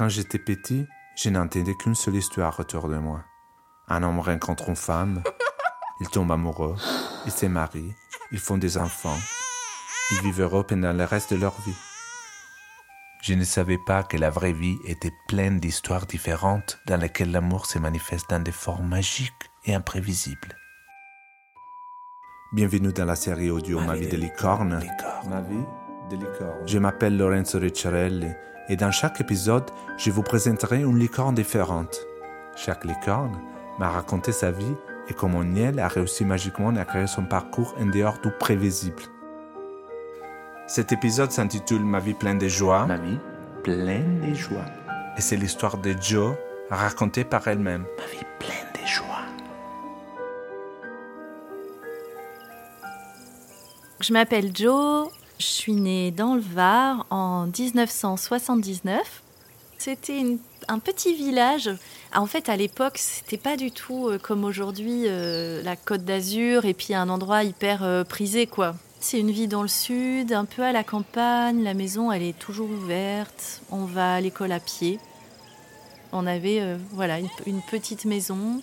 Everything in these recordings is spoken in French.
Quand j'étais petit, je n'entendais qu'une seule histoire autour de moi. Un homme rencontre une femme, il tombe amoureux, il se marie, ils font des enfants, ils vivent heureux pendant le reste de leur vie. Je ne savais pas que la vraie vie était pleine d'histoires différentes dans lesquelles l'amour se manifeste dans des formes magiques et imprévisibles. Bienvenue dans la série audio Ma, vie de licorne. Ma vie de licorne. Je m'appelle Lorenzo Ricciarelli et dans chaque épisode, je vous présenterai une licorne différente. Chaque licorne m'a raconté sa vie et comment Niel a réussi magiquement à créer son parcours en dehors du prévisible. Cet épisode s'intitule Ma vie pleine de joie. Ma vie pleine de joie. Et c'est l'histoire de Jo racontée par elle-même. Ma vie pleine de joie. Je m'appelle Jo, je suis née dans le Var en 1979. C'était un petit village. En fait, à l'époque, c'était pas du tout euh, comme aujourd'hui euh, la Côte d'Azur et puis un endroit hyper euh, prisé, quoi. C'est une vie dans le sud, un peu à la campagne. La maison, elle est toujours ouverte. On va à l'école à pied. On avait voilà une, petite maison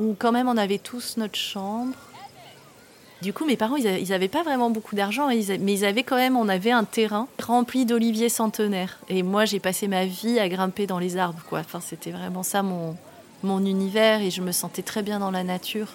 où quand même on avait tous notre chambre. Du coup, mes parents, ils n'avaient pas vraiment beaucoup d'argent, mais ils avaient quand même, on avait un terrain rempli d'oliviers centenaires. Et moi, j'ai passé ma vie à grimper dans les arbres. Enfin, c'était vraiment ça mon, mon univers et je me sentais très bien dans la nature.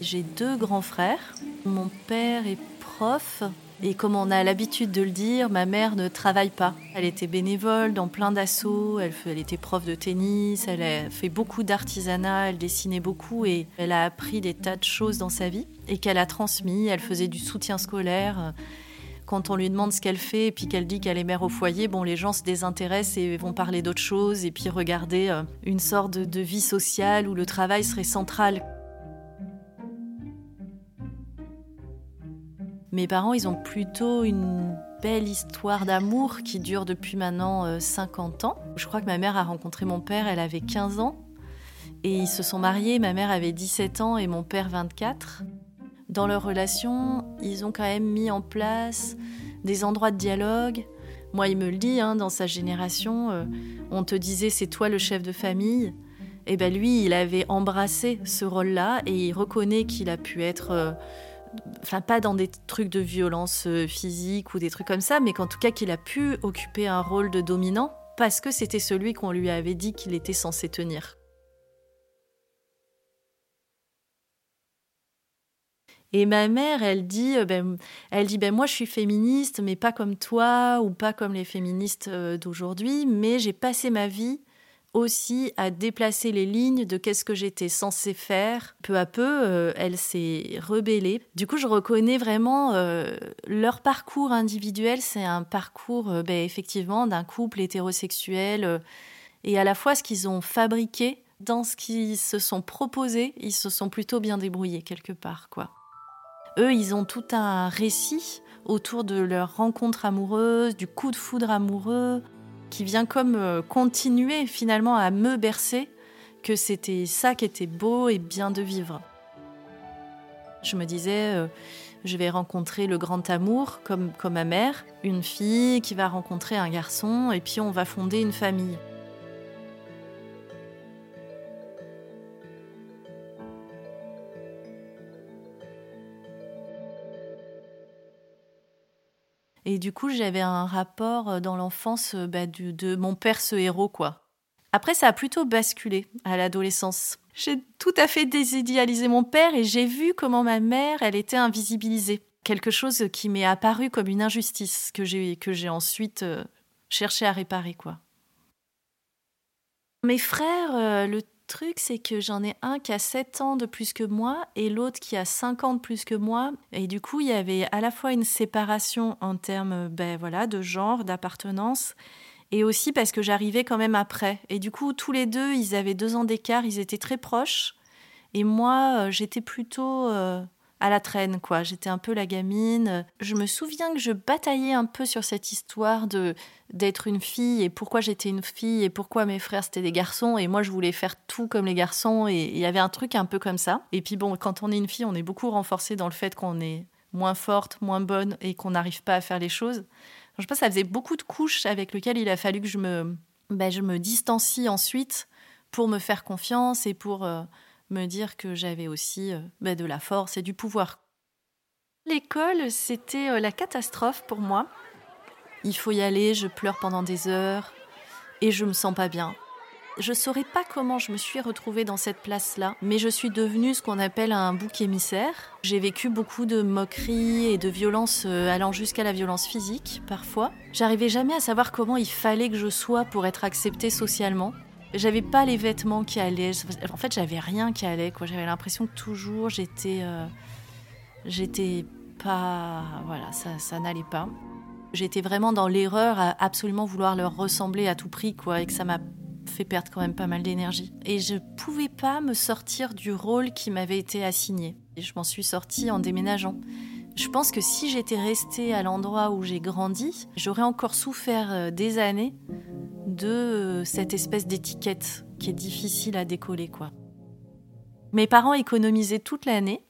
J'ai deux grands frères. Mon père est prof et comme on a l'habitude de le dire, ma mère ne travaille pas. Elle était bénévole dans plein d'assauts, elle, était prof de tennis, elle a fait beaucoup d'artisanat, elle dessinait beaucoup et elle a appris des tas de choses dans sa vie et qu'elle a transmis. Elle faisait du soutien scolaire. Quand on lui demande ce qu'elle fait et puis qu'elle dit qu'elle est mère au foyer, bon, les gens se désintéressent et vont parler d'autre chose et puis regarder euh, une sorte de vie sociale où le travail serait central. Mes parents, ils ont plutôt une belle histoire d'amour qui dure depuis maintenant 50 euh, ans. Je crois que ma mère a rencontré mon père, elle avait 15 ans. Et ils se sont mariés, ma mère avait 17 ans et mon père 24. Dans leur relation, ils ont quand même mis en place des endroits de dialogue. Moi, il me le dit, hein, dans sa génération, euh, on te disait c'est toi le chef de famille. Et eh ben lui, il avait embrassé ce rôle-là et il reconnaît qu'il a pu être... Euh, enfin pas dans des trucs de violence euh, physique ou des trucs comme ça, mais qu'en tout cas qu'il a pu occuper un rôle de dominant parce que c'était celui qu'on lui avait dit qu'il était censé tenir. Et ma mère, elle dit, euh, ben, elle dit, ben moi je suis féministe, mais pas comme toi ou pas comme les féministes euh, d'aujourd'hui, mais j'ai passé ma vie aussi à déplacer les lignes de qu'est-ce que j'étais censée faire. Peu à peu, euh, elle s'est rebellée. Du coup, je reconnais vraiment euh, leur parcours individuel. C'est un parcours, euh, ben, effectivement, d'un couple hétérosexuel. et à la fois, ce qu'ils ont fabriqué, dans ce qu'ils se sont proposés, ils se sont plutôt bien débrouillés quelque part, quoi. Eux, ils ont tout un récit autour de leur rencontre amoureuse, du coup de foudre amoureux, qui vient comme euh, continuer finalement à me bercer que c'était ça qui était beau et bien de vivre. Je me disais, euh, je vais rencontrer le grand amour comme, comme ma mère, une fille qui va rencontrer un garçon et puis on va fonder une famille. Et du coup, j'avais un rapport euh, dans l'enfance euh, bah, de mon père, ce héros, quoi. Après, ça a plutôt basculé à l'adolescence. J'ai tout à fait désidéalisé mon père et j'ai vu comment ma mère, elle était invisibilisée. Quelque chose qui m'est apparu comme une injustice que j'ai que j'ai ensuite euh, cherché à réparer, quoi. Mes frères, le truc, c'est que j'en ai un qui a 7 ans de plus que moi et l'autre qui a 5 ans de plus que moi. Et du coup, il y avait à la fois une séparation en termes ben, voilà, de genre, d'appartenance, et aussi parce que j'arrivais quand même après. Et du coup, tous les deux, ils avaient deux ans d'écart, ils étaient très proches. Et moi, euh, j'étais plutôt euh, à la traîne, quoi. J'étais un peu la gamine. Je me souviens que je bataillais un peu sur cette histoire de d'être une fille et pourquoi j'étais une fille et pourquoi mes frères c'était des garçons et moi je voulais faire tout comme les garçons et il y avait un truc un peu comme ça. Et puis bon, quand on est une fille, on est beaucoup renforcé dans le fait qu'on est moins forte, moins bonne et qu'on n'arrive pas à faire les choses. Je sais pas, ça faisait beaucoup de couches avec lesquelles il a fallu que je me, ben, je me distancie ensuite pour me faire confiance et pour euh, me dire que j'avais aussi euh, ben, de la force et du pouvoir. L'école, c'était euh, la catastrophe pour moi. Il faut y aller, je pleure pendant des heures et je me sens pas bien. Je saurais pas comment je me suis retrouvée dans cette place-là, mais je suis devenue ce qu'on appelle un bouc émissaire. J'ai vécu beaucoup de moqueries et de violences euh, allant jusqu'à la violence physique parfois. J'arrivais jamais à savoir comment il fallait que je sois pour être acceptée socialement. J'avais pas les vêtements qui allaient. En fait, j'avais rien qui allait. Quoi. J'avais l'impression que toujours j'étais, euh, j'étais pas, voilà, ça, ça n'allait pas. J'étais vraiment dans l'erreur à absolument vouloir leur ressembler à tout prix, quoi, et que ça m'a fait perdre quand même pas mal d'énergie. Et je pouvais pas me sortir du rôle qui m'avait été assigné. Et je m'en suis sortie en déménageant. Je pense que si j'étais restée à l'endroit où j'ai grandi, j'aurais encore souffert euh, des années de euh, cette espèce d'étiquette qui est difficile à décoller, quoi. Mes parents économisaient toute l'année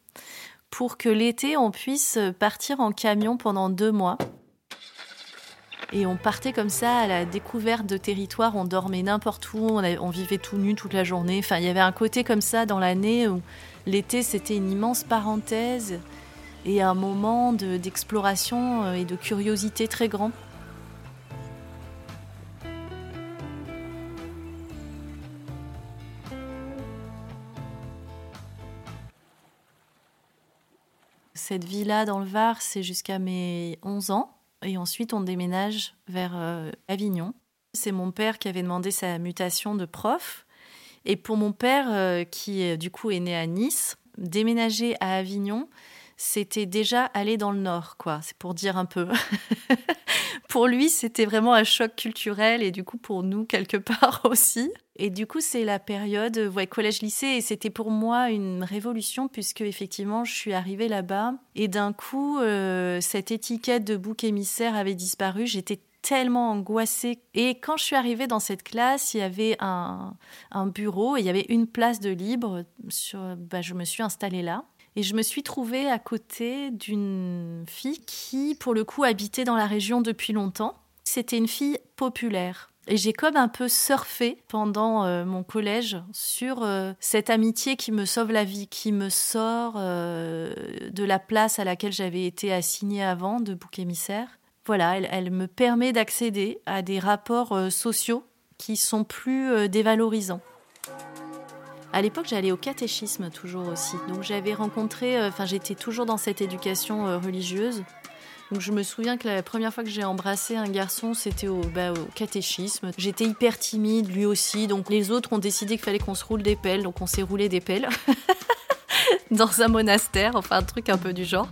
pour que l'été on puisse partir en camion pendant deux mois et on partait comme ça à la découverte de territoires, on dormait n'importe où, on, vivait tout nu toute la journée. Enfin, il y avait un côté comme ça dans l'année où l'été c'était une immense parenthèse et un moment d'exploration euh, et de curiosité très grand. Cette vie-là dans le Var, c'est jusqu'à mes 11 ans. Et ensuite, on déménage vers euh, Avignon. C'est mon père qui avait demandé sa mutation de prof. Et pour mon père, euh, qui du coup est né à Nice, déménager à Avignon, c'était déjà aller dans le nord, quoi. C'est pour dire un peu. pour lui, c'était vraiment un choc culturel et du coup pour nous quelque part aussi. Et du coup, c'est la période ouais, collège-lycée et c'était pour moi une révolution puisque effectivement, je suis arrivée là-bas et d'un coup, euh, cette étiquette de bouc émissaire avait disparu. J'étais tellement angoissée. Et quand je suis arrivée dans cette classe, il y avait un, bureau et il y avait une place de libre. Bah, je me suis installée là. Et je me suis trouvée à côté d'une fille qui, pour le coup, habitait dans la région depuis longtemps. C'était une fille populaire. Et j'ai comme un peu surfé pendant euh, mon collège sur euh, cette amitié qui me sauve la vie, qui me sort euh, de la place à laquelle j'avais été assignée avant de bouc émissaire. Voilà, elle, elle me permet d'accéder à des rapports sociaux qui sont plus dévalorisants. À l'époque, j'allais au catéchisme toujours aussi. Donc j'avais rencontré, euh, enfin j'étais toujours dans cette éducation euh, religieuse. Donc je me souviens que la première fois que j'ai embrassé un garçon, c'était au, bah, au, catéchisme. J'étais hyper timide, lui aussi. Donc les autres ont décidé qu'il fallait qu'on se roule des pelles. Donc on s'est roulé des pelles dans un monastère, enfin un truc un peu du genre.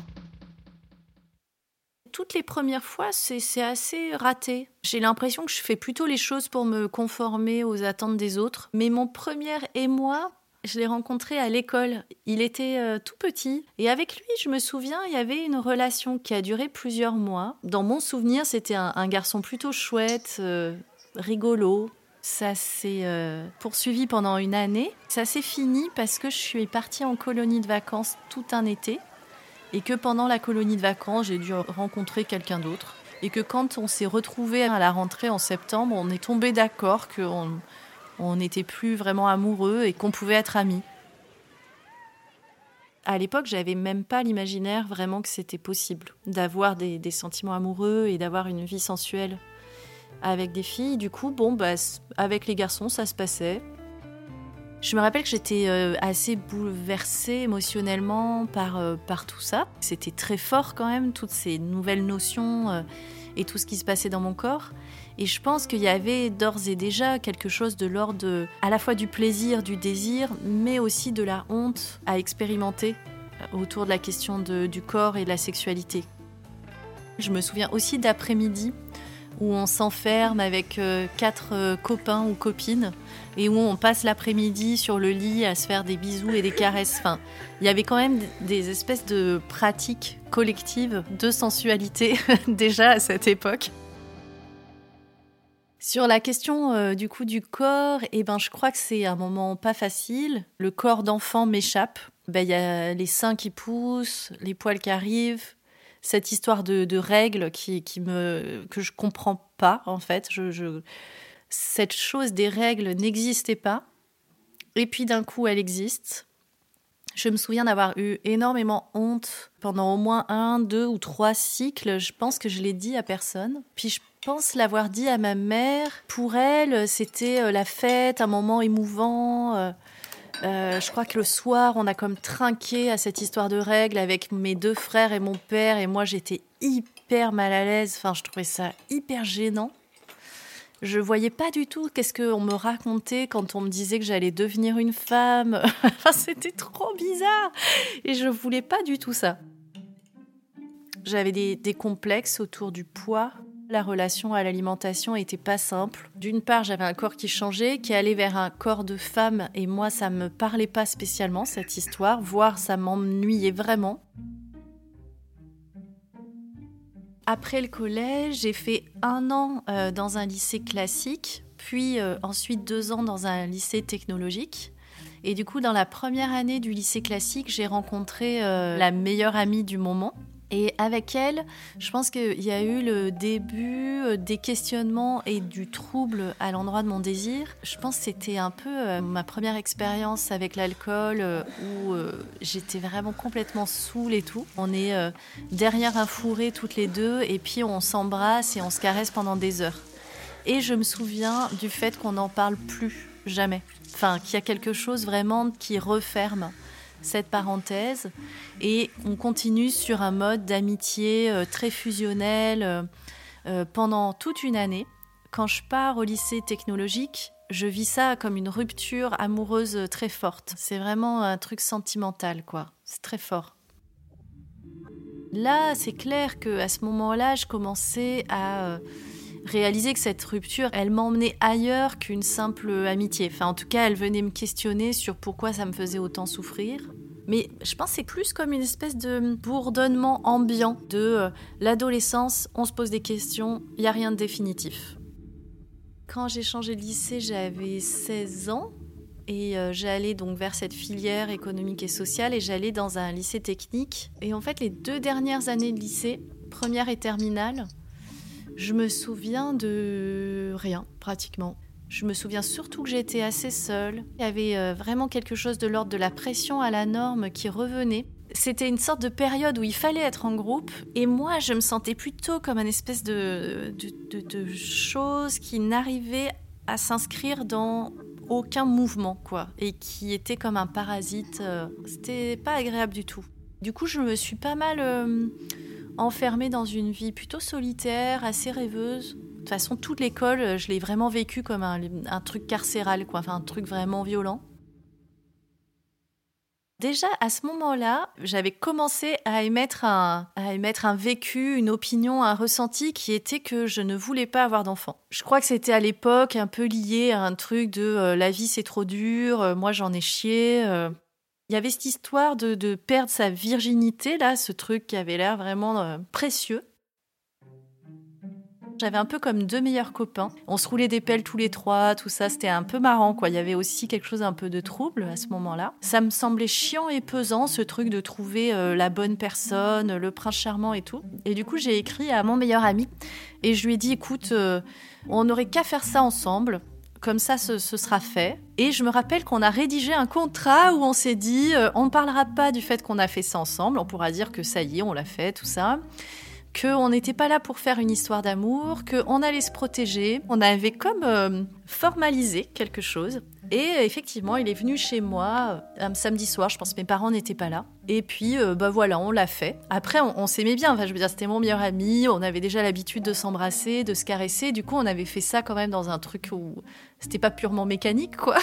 Toutes les premières fois, c'est assez raté. J'ai l'impression que je fais plutôt les choses pour me conformer aux attentes des autres. Mais mon premier émoi, je l'ai rencontré à l'école. Il était euh, tout petit. Et avec lui, je me souviens, il y avait une relation qui a duré plusieurs mois. Dans mon souvenir, c'était un, garçon plutôt chouette, euh, rigolo. Ça s'est euh, poursuivi pendant une année. Ça s'est fini parce que je suis partie en colonie de vacances tout un été et que pendant la colonie de vacances, j'ai dû rencontrer quelqu'un d'autre. Et que quand on s'est retrouvés à la rentrée en septembre, on est tombé d'accord qu'on n'était plus vraiment amoureux et qu'on pouvait être amis. À l'époque, j'avais même pas l'imaginaire vraiment que c'était possible d'avoir des, sentiments amoureux et d'avoir une vie sensuelle avec des filles. Du coup, bon, bah, avec les garçons, ça se passait. Je me rappelle que j'étais euh, assez bouleversée émotionnellement par, euh, par tout ça. C'était très fort quand même, toutes ces nouvelles notions euh, et tout ce qui se passait dans mon corps. Et je pense qu'il y avait d'ores et déjà quelque chose de l'ordre à la fois du plaisir, du désir, mais aussi de la honte à expérimenter autour de la question du corps et de la sexualité. Je me souviens aussi d'après-midi où on s'enferme avec euh, quatre euh, copains ou copines et où on passe l'après-midi sur le lit à se faire des bisous et des caresses. Enfin, il y avait quand même des espèces de pratiques collectives de sensualité déjà à cette époque. Sur la question euh, du coup du corps, eh ben, je crois que c'est un moment pas facile. Le corps d'enfant m'échappe. Ben, il y a les seins qui poussent, les poils qui arrivent, cette histoire de, règles qui, me, que je comprends pas, en fait. Cette chose des règles n'existait pas. Et puis d'un coup, elle existe. Je me souviens d'avoir eu énormément honte pendant au moins un, deux ou trois cycles. Je pense que je l'ai dit à personne. Puis je pense l'avoir dit à ma mère. Pour elle, c'était euh, la fête, un moment émouvant. Euh, je crois que le soir, on a comme trinqué à cette histoire de règles avec mes deux frères et mon père. Et moi, j'étais hyper mal à l'aise. Enfin, je trouvais ça hyper gênant. Je voyais pas du tout qu'est-ce qu'on me racontait quand on me disait que j'allais devenir une femme. enfin, c'était trop bizarre. Et je voulais pas du tout ça. J'avais des complexes autour du poids. La relation à l'alimentation était pas simple. D'une part, j'avais un corps qui changeait, qui allait vers un corps de femme, et moi, ça me parlait pas spécialement cette histoire, voire ça m'ennuyait vraiment. Après le collège, j'ai fait un an euh, dans un lycée classique, puis euh, ensuite deux ans dans un lycée technologique. Et du coup, dans la première année du lycée classique, j'ai rencontré euh, la meilleure amie du moment, et avec elle, je pense qu'il y a eu le début euh, des questionnements et du trouble à l'endroit de mon désir. Je pense que c'était un peu euh, ma première expérience avec l'alcool euh, où j'étais vraiment complètement saoule et tout. On est derrière un fourré toutes les deux et puis on s'embrasse et on se caresse pendant des heures. Et je me souviens du fait qu'on n'en parle plus jamais. Enfin, qu'il y a quelque chose vraiment qui referme cette parenthèse et on continue sur un mode d'amitié euh, très fusionnel euh, euh, pendant toute une année. Quand je pars au lycée technologique, je vis ça comme une rupture amoureuse très forte. C'est vraiment un truc sentimental, quoi. C'est très fort. Là, c'est clair que à ce moment-là, je commençais à réaliser que cette rupture, elle m'emmenait ailleurs qu'une simple amitié. Enfin, en tout cas, elle venait me questionner sur pourquoi ça me faisait autant souffrir. Mais je pense que c'est plus comme une espèce de bourdonnement ambiant de euh, l'adolescence, on se pose des questions, il n'y a rien de définitif. Quand j'ai changé de lycée, j'avais 16 ans et euh, j'allais donc vers cette filière économique et sociale et j'allais dans un lycée technique. Et en fait, les deux dernières années de lycée, première et terminale, je me souviens de rien pratiquement. Je me souviens surtout que j'étais assez seule. Il y avait euh, vraiment quelque chose de l'ordre de la pression à la norme qui revenait. C'était une sorte de période où il fallait être en groupe et moi je me sentais plutôt comme une espèce de, de, de, chose qui n'arrivait à s'inscrire dans aucun mouvement quoi et qui était comme un parasite. Euh, c'était pas agréable du tout. Du coup je me suis pas mal euh, enfermée dans une vie plutôt solitaire, assez rêveuse. De toute façon, toute l'école, euh, je l'ai vraiment vécu comme un, truc carcéral, quoi, enfin un truc vraiment violent. Déjà à ce moment-là, j'avais commencé à émettre, un, à émettre un vécu, une opinion, un ressenti qui était que je ne voulais pas avoir d'enfant. Je crois que c'était à l'époque un peu lié à un truc de euh, la vie c'est trop dur, euh, moi j'en ai chié. Il y avait cette histoire de, perdre sa virginité, là, ce truc qui avait l'air vraiment précieux. J'avais un peu comme deux meilleurs copains. On se roulait des pelles tous les trois, tout ça, c'était un peu marrant quoi. Il y avait aussi quelque chose un peu de trouble à ce moment-là. Ça me semblait chiant et pesant ce truc de trouver euh, la bonne personne, le prince charmant et tout. Et du coup, j'ai écrit à mon meilleur ami et je lui ai dit écoute, euh, on n'aurait qu'à faire ça ensemble comme ça ce, sera fait. Et je me rappelle qu'on a rédigé un contrat où on s'est dit, euh, on ne parlera pas du fait qu'on a fait ça ensemble, on pourra dire que ça y est, on l'a fait, tout ça qu'on n'était pas là pour faire une histoire d'amour, qu'on allait se protéger. On avait comme euh, formalisé quelque chose. Et effectivement, il est venu chez moi euh, un samedi soir, je pense que mes parents n'étaient pas là. Et puis, euh, bah voilà, on l'a fait. Après, on, s'aimait bien. Enfin, je veux dire, c'était mon meilleur ami. On avait déjà l'habitude de s'embrasser, de se caresser. Du coup, on avait fait ça quand même dans un truc où c'était pas purement mécanique, quoi.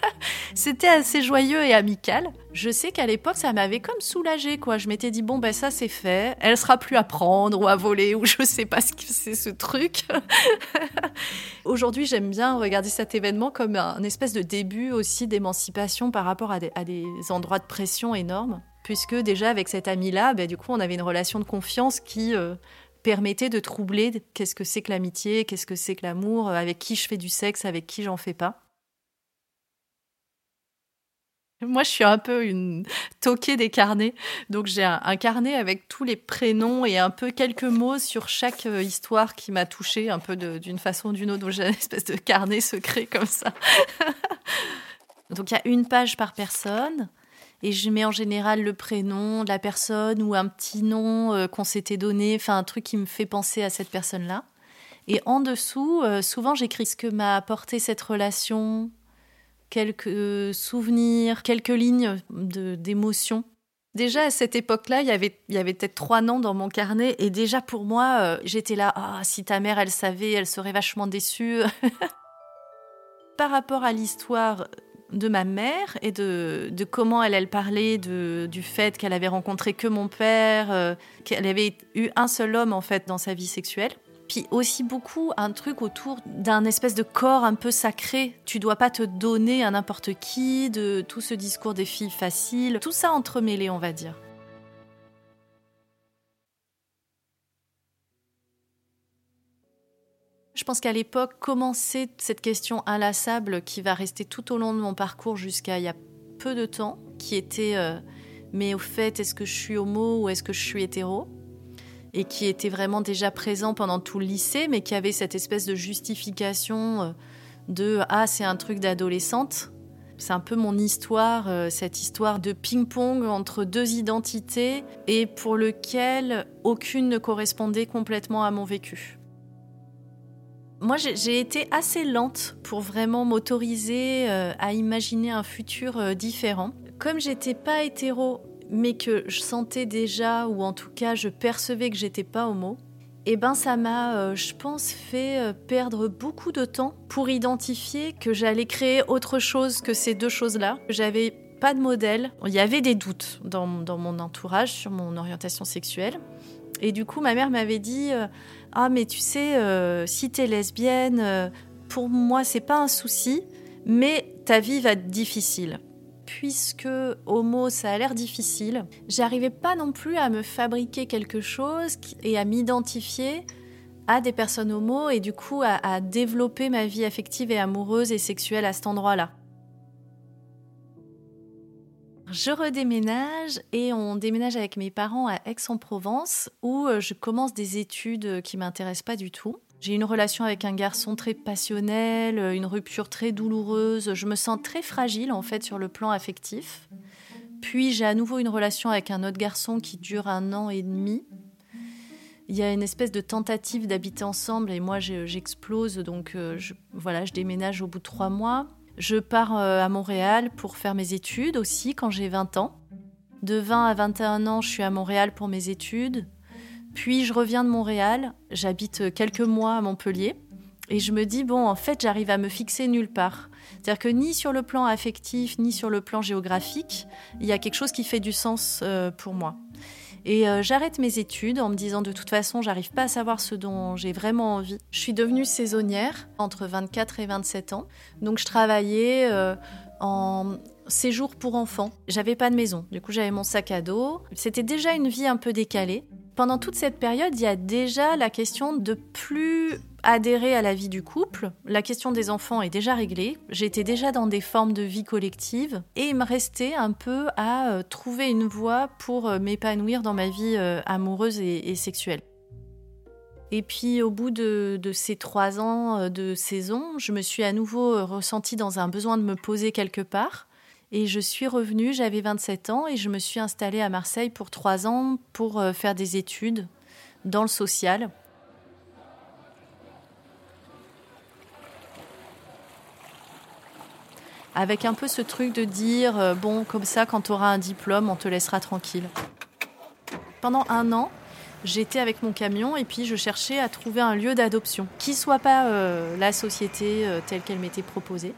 c'était assez joyeux et amical. Je sais qu'à l'époque, ça m'avait comme soulagé, quoi. Je m'étais dit, bon, ben ça, c'est fait. Elle sera plus à prendre ou à voler ou je sais pas ce que c'est ce truc. Aujourd'hui, j'aime bien regarder cet événement comme un espèce de début aussi d'émancipation par rapport à des, endroits de pression énormes puisque déjà avec cet ami-là, ben, du coup, on avait une relation de confiance qui euh, permettait de troubler qu'est-ce que c'est que l'amitié, qu'est-ce que c'est que l'amour, avec qui je fais du sexe, avec qui j'en fais pas. Moi, je suis un peu une toquée des carnets. Donc, j'ai un, carnet avec tous les prénoms et un peu quelques mots sur chaque euh, histoire qui m'a touchée, un peu d'une façon ou d'une autre. Donc, j'ai une espèce de carnet secret comme ça. donc, il y a une page par personne. Et je mets en général le prénom de la personne ou un petit nom euh, qu'on s'était donné, enfin un truc qui me fait penser à cette personne-là. Et en dessous, euh, souvent j'écris ce que m'a apporté cette relation, quelques souvenirs, quelques lignes d'émotions. Déjà à cette époque-là, il y avait, peut-être trois noms dans mon carnet et déjà pour moi, euh, j'étais là, ah, si ta mère elle savait, elle serait vachement déçue. Par rapport à l'histoire de ma mère et de, comment elle, parlait du fait qu'elle avait rencontré que mon père, euh, qu'elle avait eu un seul homme en fait dans sa vie sexuelle. Puis aussi beaucoup un truc autour d'un espèce de corps un peu sacré. Tu dois pas te donner à n'importe qui, de tout ce discours des filles faciles, tout ça entremêlé, on va dire. Je pense qu'à l'époque, commencer cette question inlassable qui va rester tout au long de mon parcours jusqu'à il y a peu de temps, qui était euh, mais au fait, est-ce que je suis homo ou est-ce que je suis hétéro? Et qui était vraiment déjà présent pendant tout le lycée, mais qui avait cette espèce de justification euh, de ah c'est un truc d'adolescente. C'est un peu mon histoire, euh, cette histoire de ping-pong entre deux identités et pour lequel aucune ne correspondait complètement à mon vécu. Moi, j'ai été assez lente pour vraiment m'autoriser euh, à imaginer un futur différent. Comme j'étais pas hétéro mais que je sentais déjà, ou en tout cas je percevais que j'étais pas homo, et eh ben ça m'a, euh, je pense, fait euh, perdre beaucoup de temps pour identifier que j'allais créer autre chose que ces deux choses-là. J'avais pas de modèle. Il y avait des doutes dans, mon entourage sur mon orientation sexuelle. Et du coup, ma mère m'avait dit euh, Ah, mais tu sais, si t'es lesbienne, pour moi, c'est pas un souci, mais ta vie va être difficile puisque homo, ça a l'air difficile, j'arrivais pas non plus à me fabriquer quelque chose et à m'identifier à des personnes homo et du coup à, développer ma vie affective et amoureuse et sexuelle à cet endroit-là. Je redéménage et on déménage avec mes parents à Aix-en-Provence où euh, je commence des études qui m'intéressent pas du tout. J'ai une relation avec un garçon très passionnel, une rupture très douloureuse. Je me sens très fragile en fait sur le plan affectif. Puis j'ai à nouveau une relation avec un autre garçon qui dure un an et demi. Il y a une espèce de tentative d'habiter ensemble et moi j'explose donc euh, voilà je déménage au bout de trois mois. Je pars euh, à Montréal pour faire mes études aussi quand j'ai 20 ans. De 20 à 21 ans, je suis à Montréal pour mes études. Puis je reviens de Montréal, j'habite quelques mois à Montpellier, et je me dis, bon, en fait, j'arrive à me fixer nulle part. C'est-à-dire que ni sur le plan affectif, ni sur le plan géographique, il y a quelque chose qui fait du sens euh, pour moi. Et euh, j'arrête mes études en me disant de toute façon, j'arrive pas à savoir ce dont j'ai vraiment envie. Je suis devenue saisonnière entre 24 et 27 ans. Donc je travaillais euh, en séjour pour enfants. J'avais pas de maison. Du coup, j'avais mon sac à dos. C'était déjà une vie un peu décalée pendant toute cette période, il y a déjà la question de plus adhérer à la vie du couple. La question des enfants est déjà réglée. J'étais déjà dans des formes de vie collective et il me restait un peu à euh, trouver une voie pour euh, m'épanouir dans ma vie euh, amoureuse et, sexuelle. Et puis au bout de, ces trois ans de saison, je me suis à nouveau ressentie dans un besoin de me poser quelque part. Et je suis revenue, j'avais 27 ans et je me suis installée à Marseille pour trois ans pour faire des études dans le social. Avec un peu ce truc de dire, euh, bon, comme ça, quand tu auras un diplôme, on te laissera tranquille. Pendant un an, j'étais avec mon camion et puis je cherchais à trouver un lieu d'adoption qui soit pas euh, la société telle qu'elle m'était proposée.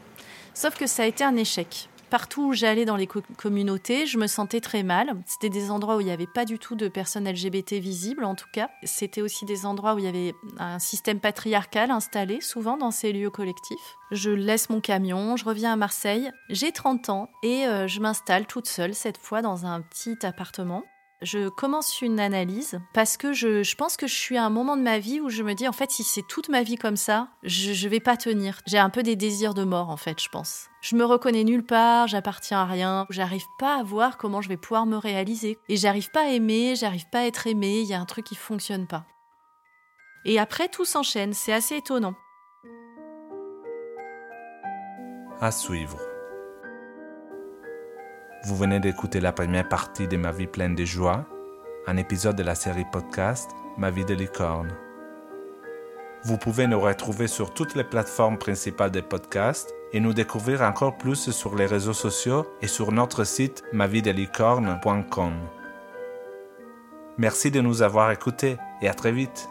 Sauf que ça a été un échec partout où j'allais dans les communautés, je me sentais très mal. C'était des endroits où il n'y avait pas du tout de personnes LGBT visibles, en tout cas. C'était aussi des endroits où il y avait un système patriarcal installé, souvent dans ces lieux collectifs. Je laisse mon camion, je reviens à Marseille. J'ai 30 ans et euh, je m'installe toute seule, cette fois dans un petit appartement. Je commence une analyse parce que je, pense que je suis à un moment de ma vie où je me dis en fait si c'est toute ma vie comme ça, je, vais pas tenir. J'ai un peu des désirs de mort en fait, je pense. Je me reconnais nulle part, j'appartiens à rien, j'arrive pas à voir comment je vais pouvoir me réaliser et j'arrive pas à aimer, j'arrive pas à être aimé, il y a un truc qui fonctionne pas. Et après tout s'enchaîne, c'est assez étonnant. À suivre. Vous venez d'écouter la première partie de Ma vie pleine de joie, un épisode de la série podcast Ma vie de licorne. Vous pouvez nous retrouver sur toutes les plateformes principales des podcasts et nous découvrir encore plus sur les réseaux sociaux et sur notre site mavidelicorne.com. Merci de nous avoir écoutés et à très vite.